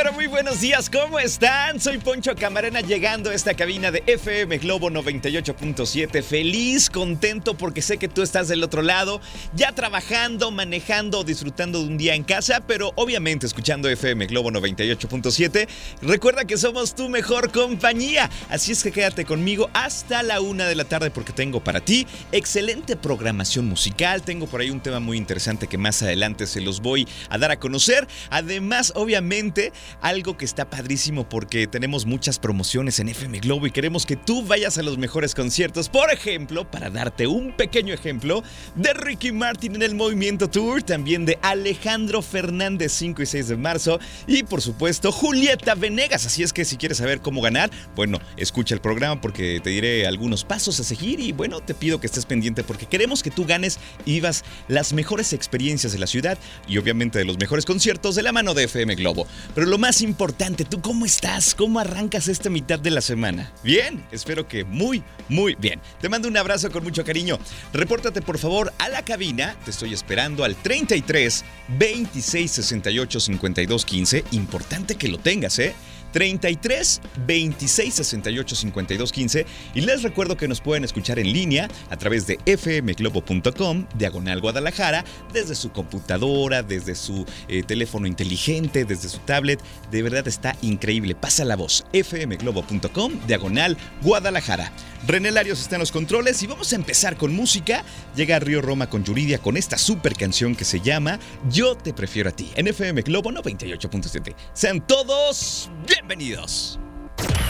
pero muy buenos días, ¿cómo están? Soy Poncho Camarena llegando a esta cabina de FM Globo 98.7, feliz, contento porque sé que tú estás del otro lado, ya trabajando, manejando, disfrutando de un día en casa, pero obviamente escuchando FM Globo 98.7. Recuerda que somos tu mejor compañía, así es que quédate conmigo hasta la una de la tarde porque tengo para ti excelente programación musical, tengo por ahí un tema muy interesante que más adelante se los voy a dar a conocer. Además, obviamente, algo que está padrísimo porque tenemos muchas promociones en FM Globo y queremos que tú vayas a los mejores conciertos. Por ejemplo, para darte un pequeño ejemplo, de Ricky Martin en el Movimiento Tour, también de Alejandro Fernández 5 y 6 de marzo y por supuesto Julieta Venegas. Así es que si quieres saber cómo ganar, bueno, escucha el programa porque te diré algunos pasos a seguir y bueno, te pido que estés pendiente porque queremos que tú ganes y vivas las mejores experiencias de la ciudad y obviamente de los mejores conciertos de la mano de FM Globo. Pero lo más importante, ¿tú cómo estás? ¿Cómo arrancas esta mitad de la semana? Bien, espero que muy, muy bien. Te mando un abrazo con mucho cariño. Repórtate por favor a la cabina, te estoy esperando al 33 26 68 52 15. Importante que lo tengas, ¿eh? 33 26 68 52 15 y les recuerdo que nos pueden escuchar en línea a través de fmglobo.com diagonal Guadalajara desde su computadora, desde su eh, teléfono inteligente, desde su tablet. De verdad está increíble. Pasa la voz. fmglobo.com diagonal Guadalajara. René Larios está en los controles y vamos a empezar con música. Llega Río Roma con Yuridia con esta super canción que se llama Yo te prefiero a ti en FM Globo 98.7. Sean todos bienvenidos.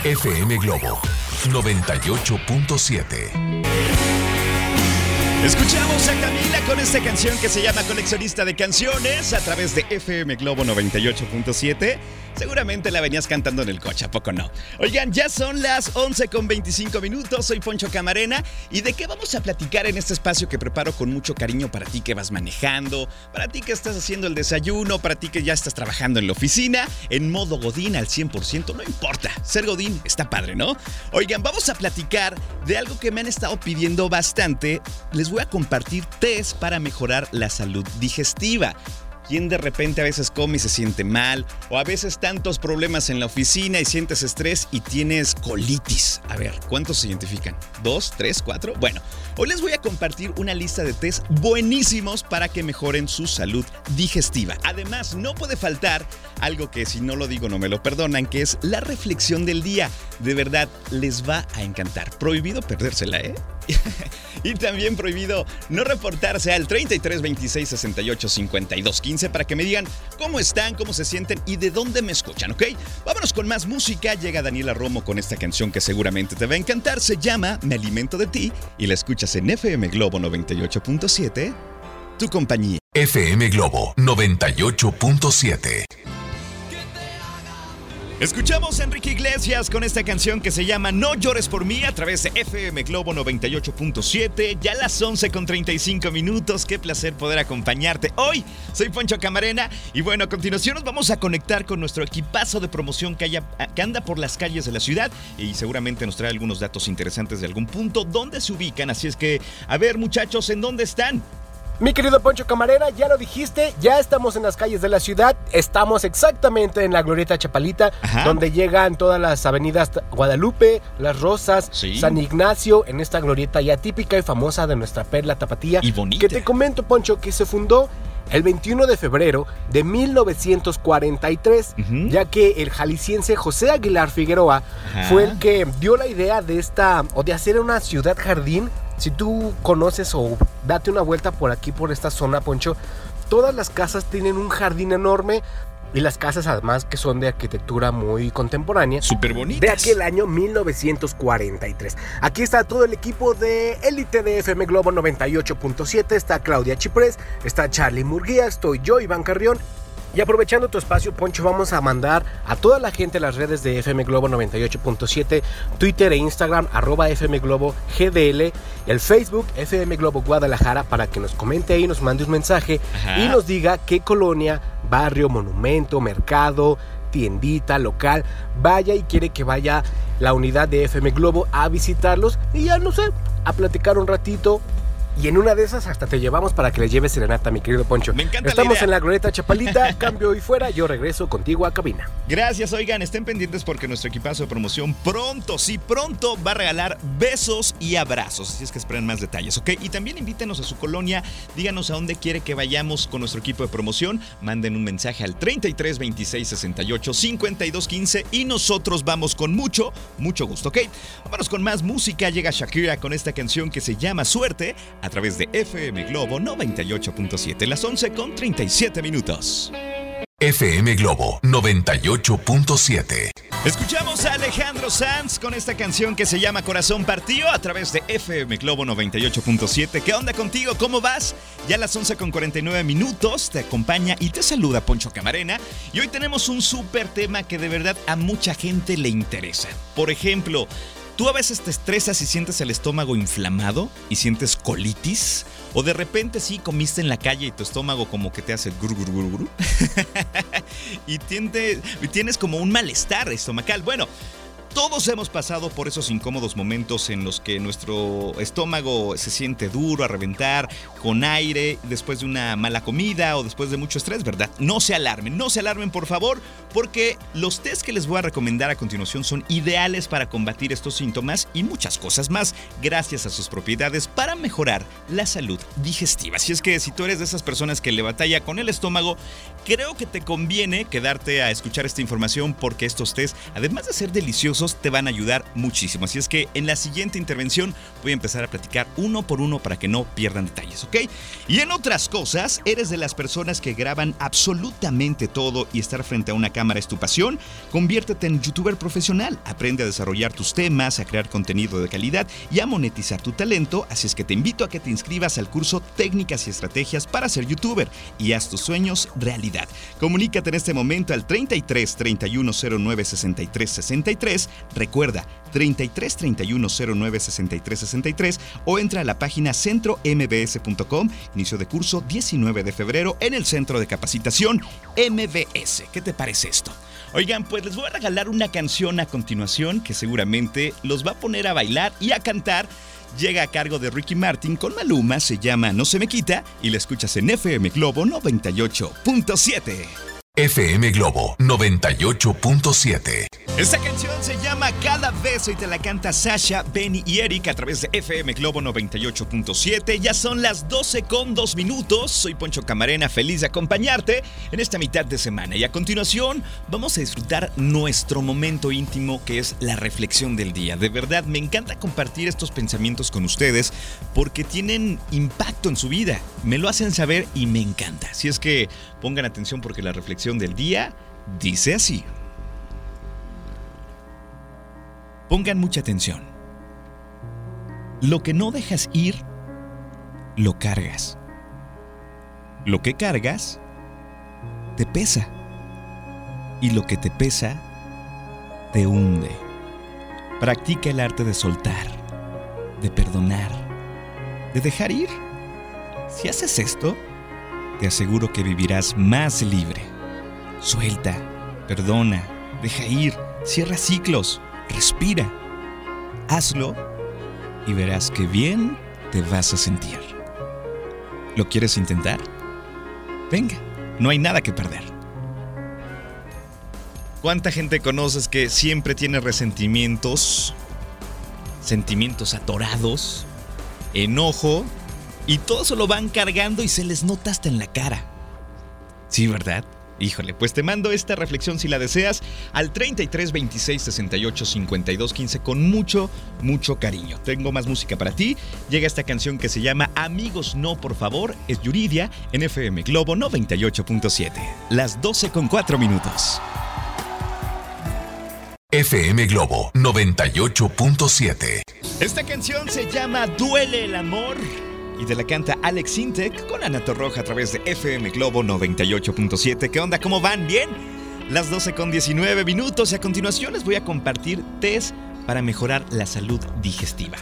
FM Globo 98.7. Escuchamos a Camila con esta canción que se llama Coleccionista de Canciones a través de FM Globo 98.7. Seguramente la venías cantando en el coche, ¿a poco no? Oigan, ya son las 11 con 25 minutos, soy Poncho Camarena y de qué vamos a platicar en este espacio que preparo con mucho cariño para ti que vas manejando, para ti que estás haciendo el desayuno, para ti que ya estás trabajando en la oficina, en modo Godín al 100%, no importa, ser Godín está padre, ¿no? Oigan, vamos a platicar de algo que me han estado pidiendo bastante, les voy a compartir test para mejorar la salud digestiva quien de repente a veces come y se siente mal, o a veces tantos problemas en la oficina y sientes estrés y tienes colitis. A ver, ¿cuántos se identifican? ¿Dos? ¿Tres? ¿Cuatro? Bueno, hoy les voy a compartir una lista de test buenísimos para que mejoren su salud digestiva. Además, no puede faltar algo que si no lo digo no me lo perdonan, que es la reflexión del día. De verdad, les va a encantar. Prohibido perdérsela, ¿eh? y también prohibido no reportarse al 33 26 68 52 15 para que me digan cómo están, cómo se sienten y de dónde me escuchan, ¿ok? Vámonos con más música. Llega Daniela Romo con esta canción que seguramente te va a encantar. Se llama Me alimento de ti y la escuchas en FM Globo 98.7. Tu compañía. FM Globo 98.7. Escuchamos a Enrique Iglesias con esta canción que se llama No llores por mí a través de FM Globo 98.7. Ya las 11 con 35 minutos. Qué placer poder acompañarte hoy. Soy Poncho Camarena y bueno, a continuación nos vamos a conectar con nuestro equipazo de promoción que, que anda por las calles de la ciudad y seguramente nos trae algunos datos interesantes de algún punto donde se ubican. Así es que, a ver muchachos, ¿en dónde están? Mi querido Poncho Camarena, ya lo dijiste, ya estamos en las calles de la ciudad, estamos exactamente en la Glorieta Chapalita, Ajá. donde llegan todas las avenidas Guadalupe, Las Rosas, Sí. San Ignacio, en esta glorieta ya típica y famosa de nuestra perla tapatía. Y bonita. Que te comento, Poncho, que se fundó el 21 de febrero de 1943, Ujú. ya que el jalisciense José Aguilar Figueroa Ajá. fue el que dio la idea de esta, o de hacer una ciudad jardín Si tú conoces o date una vuelta por aquí, por esta zona, Poncho, todas las casas tienen un jardín enorme y las casas además que son de arquitectura muy contemporánea. Súper bonitas. De aquel año 1943. Aquí está todo el equipo de Elite de FM Globo 98.7. Está Claudia Chiprés, está Charlie Murguía, estoy yo, Iván Carrión y aprovechando tu espacio, Poncho, vamos a mandar a toda la gente las redes de FM Globo 98.7, Twitter e Instagram, arroba FM Globo GDL, el Facebook FM Globo Guadalajara, para que nos comente ahí, nos mande un mensaje Ajá. y nos diga qué colonia, barrio, monumento, mercado, tiendita, local, vaya y quiere que vaya la unidad de FM Globo a visitarlos y ya no sé, a platicar un ratito. Y en una de esas hasta te llevamos para que le lleves serenata, mi querido Poncho. Me encanta la Estamos idea. en la glorieta Chapalita, cambio y fuera, yo regreso contigo a cabina. Gracias, oigan, estén pendientes porque nuestro equipazo de promoción pronto, sí, pronto va a regalar besos y abrazos. Así es que esperen más detalles, ¿ok? Y también invítenos a su colonia, díganos a dónde quiere que vayamos con nuestro equipo de promoción, manden un mensaje al 33 26 68 52 15 y nosotros vamos con mucho, mucho gusto, ¿ok? Vámonos con más música, llega Shakira con esta canción que se llama Suerte a través de FM Globo 98.7, las 11 con 37 minutos. FM Globo 98.7. Escuchamos a Alejandro Sanz con esta canción que se llama Corazón Partido a través de FM Globo 98.7. ¿Qué onda contigo? ¿Cómo vas? Ya a las 11 con 49 minutos te acompaña y te saluda Poncho Camarena. Y hoy tenemos un súper tema que de verdad a mucha gente le interesa. Por ejemplo, ¿Tú a veces te estresas y sientes el estómago inflamado y sientes colitis? ¿O de repente sí comiste en la calle y tu estómago como que te hace guru guru? y tiende- y tienes como un malestar estomacal. Bueno, todos hemos pasado por esos incómodos momentos en los que nuestro estómago se siente duro a reventar, con aire, después de una mala comida o después de mucho estrés, ¿verdad? No se alarmen, no se alarmen por favor, porque los test que les voy a recomendar a continuación son ideales para combatir estos síntomas y muchas cosas más, gracias a sus propiedades para mejorar la salud digestiva. Así es que si tú eres de esas personas que le batalla con el estómago, creo que te conviene quedarte a escuchar esta información porque estos test, además de ser deliciosos, te van a ayudar muchísimo. Así es que en la siguiente intervención voy a empezar a platicar uno por uno para que no pierdan detalles, ¿ok? Y en otras cosas, eres de las personas que graban absolutamente todo y estar frente a una cámara es tu pasión, conviértete en youtuber profesional. Aprende a desarrollar tus temas, a crear contenido de calidad y a monetizar tu talento. Así es que te invito a que te inscribas al curso Técnicas y Estrategias para ser youtuber y haz tus sueños realidad. Comunícate en este momento al 33 31 09 63 63. Recuerda, 33 31 09 63 63 o entra a la página centrombs.com. Inicio de curso 19 de febrero en el centro de capacitación MBS. ¿Qué te parece esto? Oigan, pues les voy a regalar una canción a continuación que seguramente los va a poner a bailar y a cantar. Llega a cargo de Ricky Martin con Maluma, se llama No se me quita y la escuchas en FM Globo 98.7. FM Globo 98.7. Esta canción se llama Cada beso y te la canta Sasha, Benny y Eric a través de FM Globo 98.7. Ya son las 12 con 2 minutos. Soy Poncho Camarena, feliz de acompañarte en esta mitad de semana. Y a continuación vamos a disfrutar nuestro momento íntimo que es la reflexión del día. De verdad, me encanta compartir estos pensamientos con ustedes porque tienen impacto en su vida. Me lo hacen saber y me encanta. Así es que pongan atención porque la reflexión del día dice así. Pongan mucha atención. Lo que no dejas ir, lo cargas. Lo que cargas, te pesa. Y lo que te pesa, te hunde. Practica el arte de soltar, de perdonar, de dejar ir. Si haces esto, te aseguro que vivirás más libre. Suelta, perdona, deja ir, cierra ciclos, respira. Hazlo y verás que bien te vas a sentir. ¿Lo quieres intentar? Venga, no hay nada que perder. ¿Cuánta gente conoces que siempre tiene resentimientos, sentimientos atorados, enojo, y todo eso lo van cargando y se les nota hasta en la cara? Sí, ¿verdad? Híjole, pues te mando esta reflexión si la deseas al 33 26 68 52 15 con mucho, mucho cariño. Tengo más música para ti. Llega esta canción que se llama Amigos No, por favor. Es Yuridia en FM Globo 98.7. Las 12 con 4 minutos. FM Globo 98.7. Esta canción se llama Duele el amor y te la canta Alex Intec con Ana Roja a través de FM Globo 98.7. ¿Qué onda? ¿Cómo van? ¿Bien? Las 12 con 19 minutos y a continuación les voy a compartir test para mejorar la salud digestiva.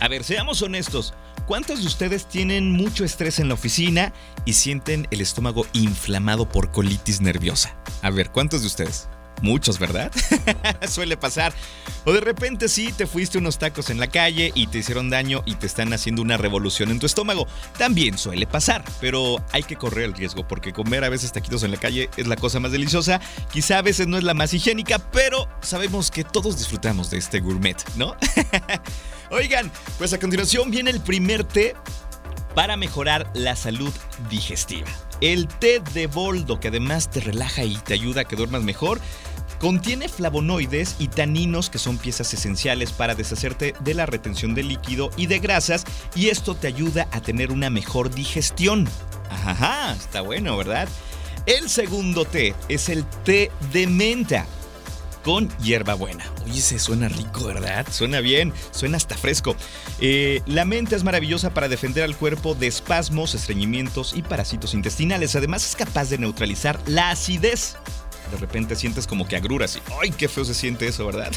A ver, seamos honestos. ¿Cuántos de ustedes tienen mucho estrés en la oficina y sienten el estómago inflamado por colitis nerviosa? A ver, ¿cuántos de ustedes? Muchos, ¿verdad? Suele pasar. O de repente sí, te fuiste unos tacos en la calle y te hicieron daño y te están haciendo una revolución en tu estómago. También suele pasar, pero hay que correr el riesgo porque comer a veces taquitos en la calle es la cosa más deliciosa. Quizá a veces no es la más higiénica, pero sabemos que todos disfrutamos de este gourmet, ¿no? Oigan, pues a continuación viene el primer té para mejorar la salud digestiva. El té de boldo, que además te relaja y te ayuda a que duermas mejor, contiene flavonoides y taninos que son piezas esenciales para deshacerte de la retención de líquido y de grasas y esto te ayuda a tener una mejor digestión. Ajá, está bueno, ¿verdad? El segundo té es el té de menta con hierbabuena. Oye, se suena rico, ¿verdad? Suena bien, suena hasta fresco. Eh, la menta es maravillosa para defender al cuerpo de espasmos, estreñimientos y parásitos intestinales. Además es capaz de neutralizar la acidez de repente sientes como que agruras y ¡ay, qué feo se siente eso, ¿verdad?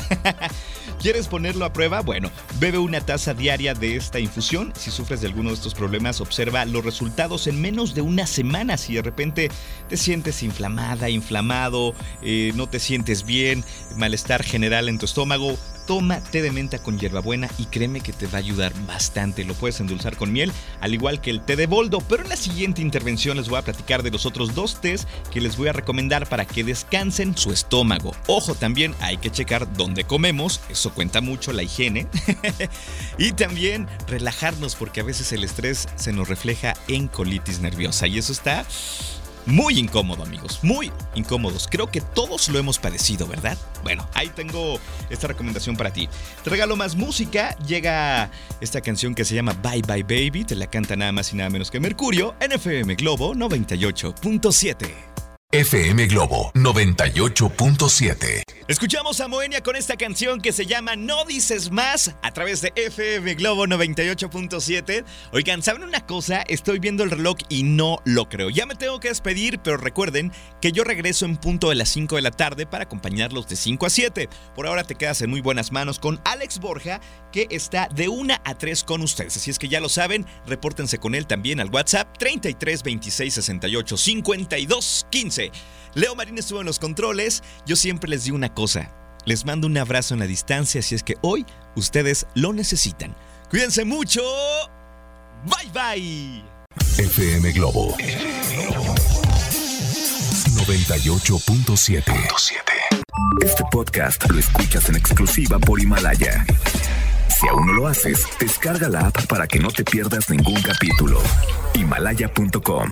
¿Quieres ponerlo a prueba? Bueno, bebe una taza diaria de esta infusión. Si sufres de alguno de estos problemas, observa los resultados en menos de una semana. Si de repente te sientes inflamada, inflamado, eh, no te sientes bien, malestar general en tu estómago, toma té de menta con hierbabuena y créeme que te va a ayudar bastante. Lo puedes endulzar con miel, al igual que el té de boldo. Pero en la siguiente intervención les voy a platicar de los otros dos tés que les voy a recomendar para que descansen su estómago. Ojo, también hay que checar dónde comemos, eso cuenta mucho la higiene. y también relajarnos porque a veces el estrés se nos refleja en colitis nerviosa y eso está muy incómodo, amigos, muy incómodos. Creo que todos lo hemos padecido, ¿verdad? Bueno, ahí tengo esta recomendación para ti. Te regalo más música. Llega esta canción que se llama Bye Bye Baby. Te la canta nada más y nada menos que Mercurio en FM Globo 98.7. FM Globo 98.7. Escuchamos a Moenia con esta canción que se llama No dices más a través de FM Globo 98.7. Oigan, ¿saben una cosa? Estoy viendo el reloj y no lo creo. Ya me tengo que despedir, pero recuerden que yo regreso en punto de las 5 de la tarde para acompañarlos de 5 a 7. Por ahora te quedas en muy buenas manos con Alex Borja, que está de 1 a 3 con ustedes. Así es que ya lo saben, repórtense con él también al WhatsApp 33 26 68 52 15. Leo Marín estuvo en los controles. Yo siempre les digo una cosa. Les mando un abrazo en la distancia si es que hoy ustedes lo necesitan. Cuídense mucho. Bye bye. FM Globo 98.7. Este podcast lo escuchas en exclusiva por Himalaya. Si aún no lo haces, descarga la app para que no te pierdas ningún capítulo. Himalaya.com